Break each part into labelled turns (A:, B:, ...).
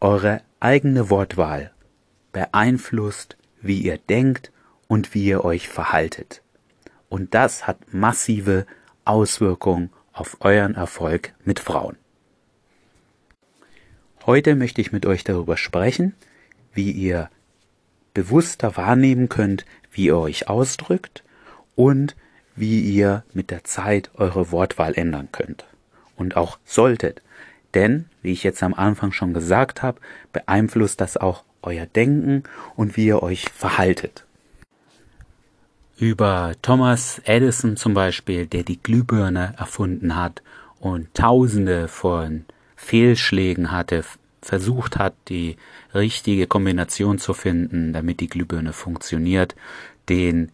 A: Eure eigene Wortwahl beeinflusst, wie ihr denkt und wie ihr euch verhaltet. Und das hat massive Auswirkungen auf euren Erfolg mit Frauen. Heute möchte ich mit euch darüber sprechen, wie ihr bewusster wahrnehmen könnt, wie ihr euch ausdrückt und wie ihr mit der Zeit eure Wortwahl ändern könnt. Und auch solltet. Denn, wie ich jetzt am Anfang schon gesagt habe, beeinflusst das auch euer Denken und wie ihr euch verhaltet. Über Thomas Edison zum Beispiel, der die Glühbirne erfunden hat und tausende von Fehlschlägen hatte, versucht hat, die richtige Kombination zu finden, damit die Glühbirne funktioniert, den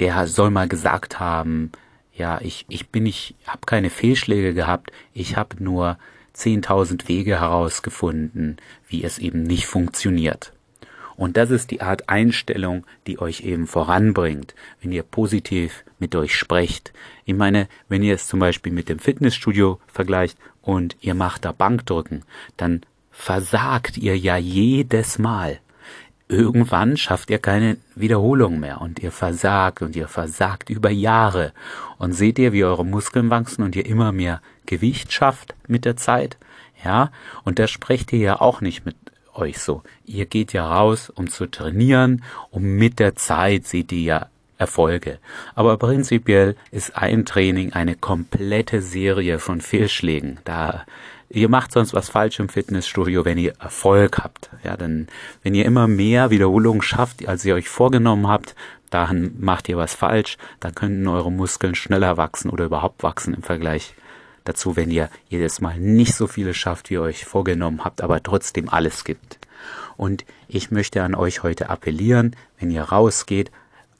A: der soll mal gesagt haben, ja, ich, ich bin nicht, habe keine Fehlschläge gehabt, ich habe nur 10.000 Wege herausgefunden, wie es eben nicht funktioniert. Und das ist die Art Einstellung, die euch eben voranbringt, wenn ihr positiv mit euch sprecht. Ich meine, wenn ihr es zum Beispiel mit dem Fitnessstudio vergleicht und ihr macht da Bankdrücken, dann versagt ihr ja jedes Mal. Irgendwann schafft ihr keine Wiederholung mehr und ihr versagt und ihr versagt über Jahre. Und seht ihr, wie eure Muskeln wachsen und ihr immer mehr Gewicht schafft mit der Zeit? Ja, und da sprecht ihr ja auch nicht mit euch so. Ihr geht ja raus, um zu trainieren, um mit der Zeit seht ihr ja Erfolge. Aber prinzipiell ist ein Training eine komplette Serie von Fehlschlägen. Da ihr macht sonst was falsch im Fitnessstudio, wenn ihr Erfolg habt. Ja, denn wenn ihr immer mehr Wiederholungen schafft, als ihr euch vorgenommen habt, dann macht ihr was falsch. Dann könnten eure Muskeln schneller wachsen oder überhaupt wachsen im Vergleich dazu, wenn ihr jedes Mal nicht so viele schafft, wie ihr euch vorgenommen habt, aber trotzdem alles gibt. Und ich möchte an euch heute appellieren, wenn ihr rausgeht,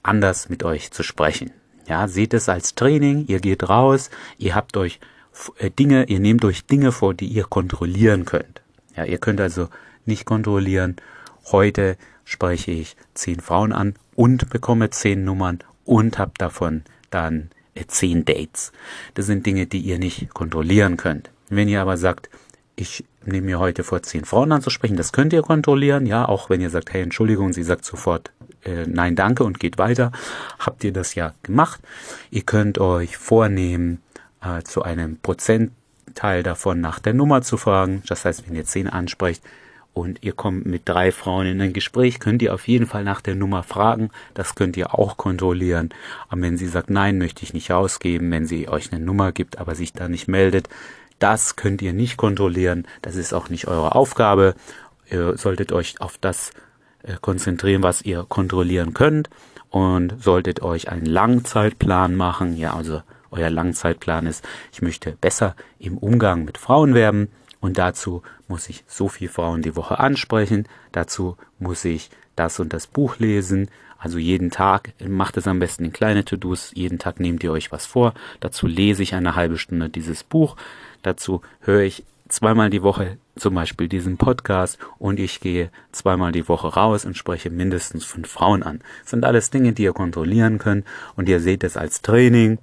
A: anders mit euch zu sprechen. Ja, seht es als Training, ihr geht raus, ihr habt euch äh, Dinge, ihr nehmt euch Dinge vor, die ihr kontrollieren könnt. Ja, ihr könnt also nicht kontrollieren, heute spreche ich zehn Frauen an und bekomme zehn Nummern und habe davon dann äh, zehn Dates. Das sind Dinge, die ihr nicht kontrollieren könnt. Wenn ihr aber sagt, ich nehme mir heute vor, zehn Frauen anzusprechen, das könnt ihr kontrollieren, ja, auch wenn ihr sagt, hey, Entschuldigung, sie sagt sofort äh, Nein, danke und geht weiter, habt ihr das ja gemacht. Ihr könnt euch vornehmen, äh, zu einem Prozentteil davon nach der Nummer zu fragen. Das heißt, wenn ihr zehn ansprecht und ihr kommt mit drei Frauen in ein Gespräch, könnt ihr auf jeden Fall nach der Nummer fragen. Das könnt ihr auch kontrollieren. Aber wenn sie sagt, nein, möchte ich nicht ausgeben, wenn sie euch eine Nummer gibt, aber sich da nicht meldet, das könnt ihr nicht kontrollieren. Das ist auch nicht eure Aufgabe. Ihr solltet euch auf das konzentrieren, was ihr kontrollieren könnt. Und solltet euch einen Langzeitplan machen. Ja, also euer Langzeitplan ist, ich möchte besser im Umgang mit Frauen werden und dazu muss ich so viele Frauen die Woche ansprechen, dazu muss ich das und das Buch lesen, also jeden Tag, macht es am besten in kleine To-Dos, jeden Tag nehmt ihr euch was vor, dazu lese ich eine halbe Stunde dieses Buch, dazu höre ich zweimal die Woche zum Beispiel diesen Podcast und ich gehe zweimal die Woche raus und spreche mindestens fünf Frauen an. Das sind alles Dinge, die ihr kontrollieren könnt und ihr seht es als Training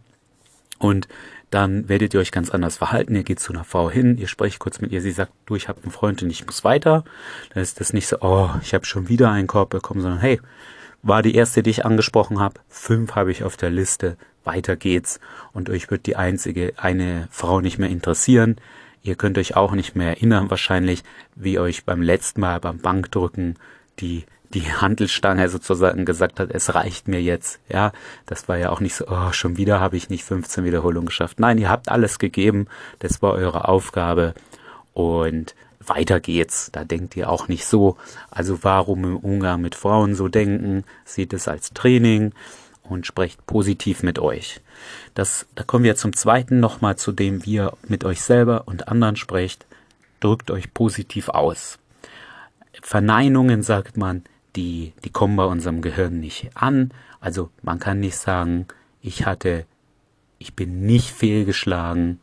A: und dann werdet ihr euch ganz anders verhalten. Ihr geht zu einer Frau hin, ihr sprecht kurz mit ihr, sie sagt, du, ich habe einen Freund und ich muss weiter. Dann ist das nicht so, oh, ich habe schon wieder einen Korb bekommen, sondern hey, war die erste, die ich angesprochen habe, fünf habe ich auf der Liste, weiter geht's. Und euch wird die einzige, eine Frau nicht mehr interessieren. Ihr könnt euch auch nicht mehr erinnern wahrscheinlich, wie euch beim letzten Mal beim Bankdrücken die die Handelstange sozusagen gesagt hat, es reicht mir jetzt. Ja, das war ja auch nicht so, oh, schon wieder habe ich nicht 15 Wiederholungen geschafft. Nein, ihr habt alles gegeben. Das war eure Aufgabe. Und weiter geht's. Da denkt ihr auch nicht so. Also warum im Umgang mit Frauen so denken? Seht es als Training und sprecht positiv mit euch. Das, da kommen wir zum zweiten nochmal zu dem, wie ihr mit euch selber und anderen sprecht. Drückt euch positiv aus. Verneinungen sagt man, die, die kommen bei unserem Gehirn nicht an. Also man kann nicht sagen, ich hatte, ich bin nicht fehlgeschlagen,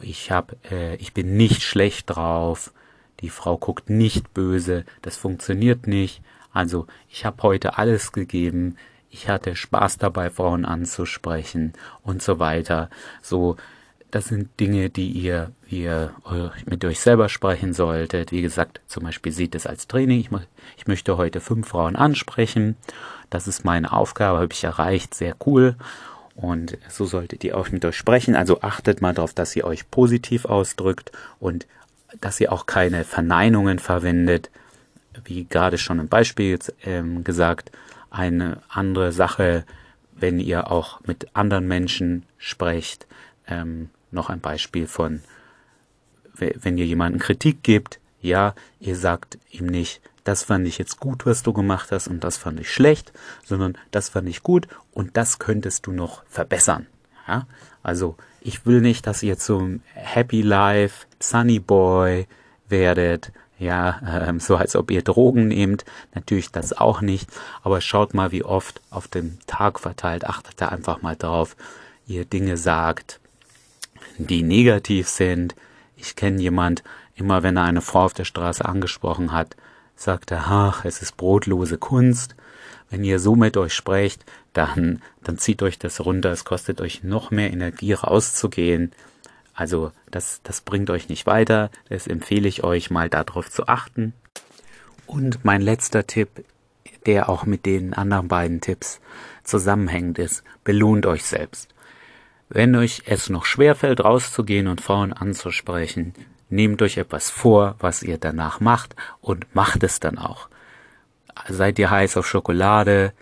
A: ich hab, äh, ich bin nicht schlecht drauf, die Frau guckt nicht böse, das funktioniert nicht. Also ich habe heute alles gegeben, ich hatte Spaß dabei, Frauen anzusprechen und so weiter. So das sind Dinge, die ihr, ihr mit euch selber sprechen solltet. Wie gesagt, zum Beispiel seht es als Training. Ich, ich möchte heute fünf Frauen ansprechen. Das ist meine Aufgabe, habe ich erreicht. Sehr cool. Und so solltet ihr auch mit euch sprechen. Also achtet mal darauf, dass ihr euch positiv ausdrückt und dass ihr auch keine Verneinungen verwendet. Wie gerade schon im Beispiel ähm, gesagt, eine andere Sache, wenn ihr auch mit anderen Menschen sprecht, ähm, noch ein Beispiel von, wenn ihr jemanden Kritik gebt, ja, ihr sagt ihm nicht, das fand ich jetzt gut, was du gemacht hast und das fand ich schlecht, sondern das fand ich gut und das könntest du noch verbessern. Ja? Also ich will nicht, dass ihr zum Happy Life, Sunny Boy werdet, ja, ähm, so als ob ihr Drogen nehmt, natürlich das auch nicht, aber schaut mal, wie oft auf dem Tag verteilt, achtet da einfach mal drauf, ihr Dinge sagt, die negativ sind. Ich kenne jemand, immer wenn er eine Frau auf der Straße angesprochen hat, sagt er, ach, es ist brotlose Kunst. Wenn ihr so mit euch sprecht, dann, dann zieht euch das runter. Es kostet euch noch mehr Energie rauszugehen. Also das, das bringt euch nicht weiter. Das empfehle ich euch mal darauf zu achten. Und mein letzter Tipp, der auch mit den anderen beiden Tipps zusammenhängt ist, belohnt euch selbst. Wenn euch es noch schwerfällt, rauszugehen und Frauen anzusprechen, nehmt euch etwas vor, was ihr danach macht und macht es dann auch. Seid ihr heiß auf Schokolade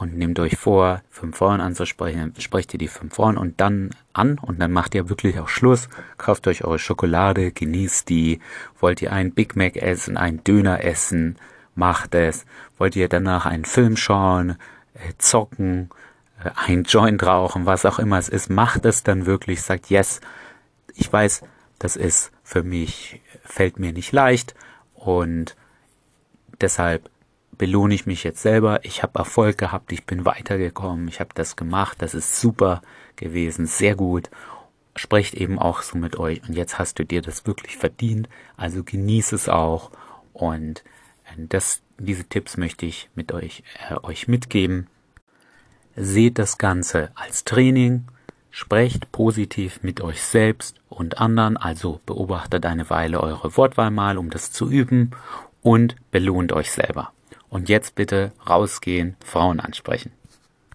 A: und nehmt euch vor, fünf Frauen anzusprechen, sprecht ihr die fünf Frauen und dann an und dann macht ihr wirklich auch Schluss, kauft euch eure Schokolade, genießt die, wollt ihr einen Big Mac essen, einen Döner essen, macht es, wollt ihr danach einen Film schauen, äh, zocken, ein Joint rauchen, was auch immer es ist, macht es dann wirklich, sagt, yes, ich weiß, das ist für mich, fällt mir nicht leicht und deshalb belohne ich mich jetzt selber. Ich habe Erfolg gehabt, ich bin weitergekommen, ich habe das gemacht, das ist super gewesen, sehr gut. Sprecht eben auch so mit euch. Und jetzt hast du dir das wirklich verdient, also genieße es auch. Und äh, das, diese Tipps möchte ich mit euch, äh, euch mitgeben. Seht das Ganze als Training, sprecht positiv mit euch selbst und anderen, also beobachtet eine Weile eure Wortwahl mal, um das zu üben. Und belohnt euch selber. Und jetzt bitte rausgehen, Frauen ansprechen.